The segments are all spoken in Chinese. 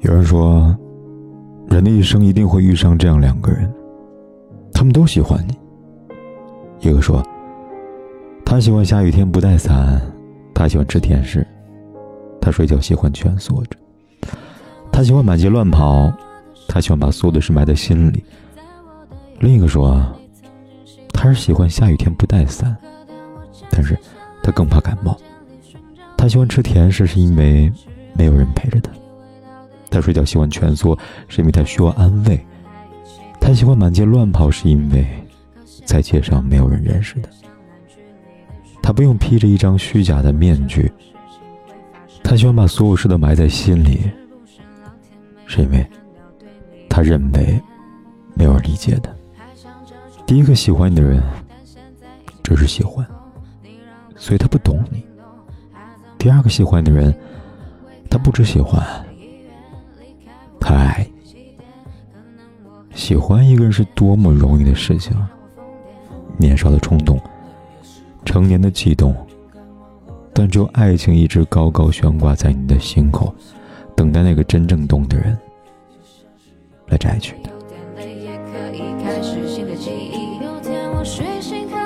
有人说，人的一生一定会遇上这样两个人。他们都喜欢你。一个说，他喜欢下雨天不带伞，他喜欢吃甜食，他睡觉喜欢蜷缩着，他喜欢满街乱跑，他喜欢把所有的事埋在心里。另一个说，他是喜欢下雨天不带伞，但是他更怕感冒。他喜欢吃甜食是因为没有人陪着他，他睡觉喜欢蜷缩是因为他需要安慰。他喜欢满街乱跑，是因为在街上没有人认识他。他不用披着一张虚假的面具。他喜欢把所有事都埋在心里，是因为他认为没有人理解他。第一个喜欢你的人只是喜欢，所以他不懂你。第二个喜欢你的人，他不只喜欢，他爱。喜欢一个人是多么容易的事情，年少的冲动，成年的悸动，但只有爱情一直高高悬挂在你的心口，等待那个真正懂的人来摘取的。留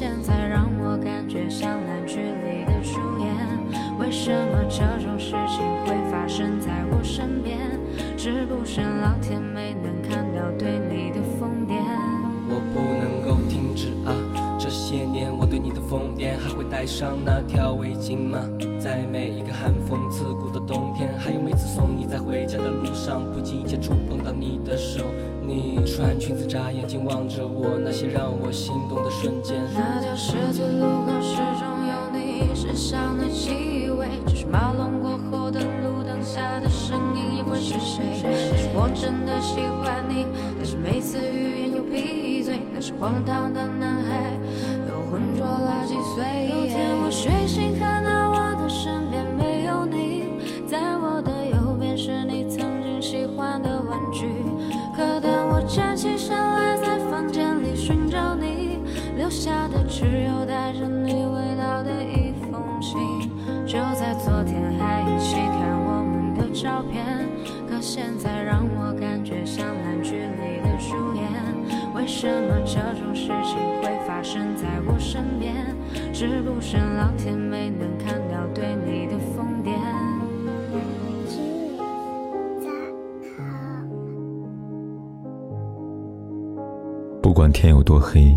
现在让我感觉像烂剧里的主演。为什么这种事情会发生在我身边？是不是老天没能看到对你的疯癫？我不能够停止啊！这些年我对你的疯癫，还会带上那条围巾吗？在每一个寒风刺骨的冬天，还有每次送你在回家的路上，不经意间触碰到你的手。你穿裙子眨眼睛望着我，那些让我心动的瞬间。那条十字路口始终有你身上的气味，只是马龙过后的路灯下的身影也会是谁？但是我真的喜欢你，但是每次欲言又闭嘴，那是荒唐的男孩又浑浊了几岁。有天我睡醒看到。留下的只有带着你味道的一封信。就在昨天还一起看我们的照片，可现在让我感觉像烂剧里的主演。为什么这种事情会发生在我身边？是不是老天。没能看到？对你的疯癫。不管天有多黑，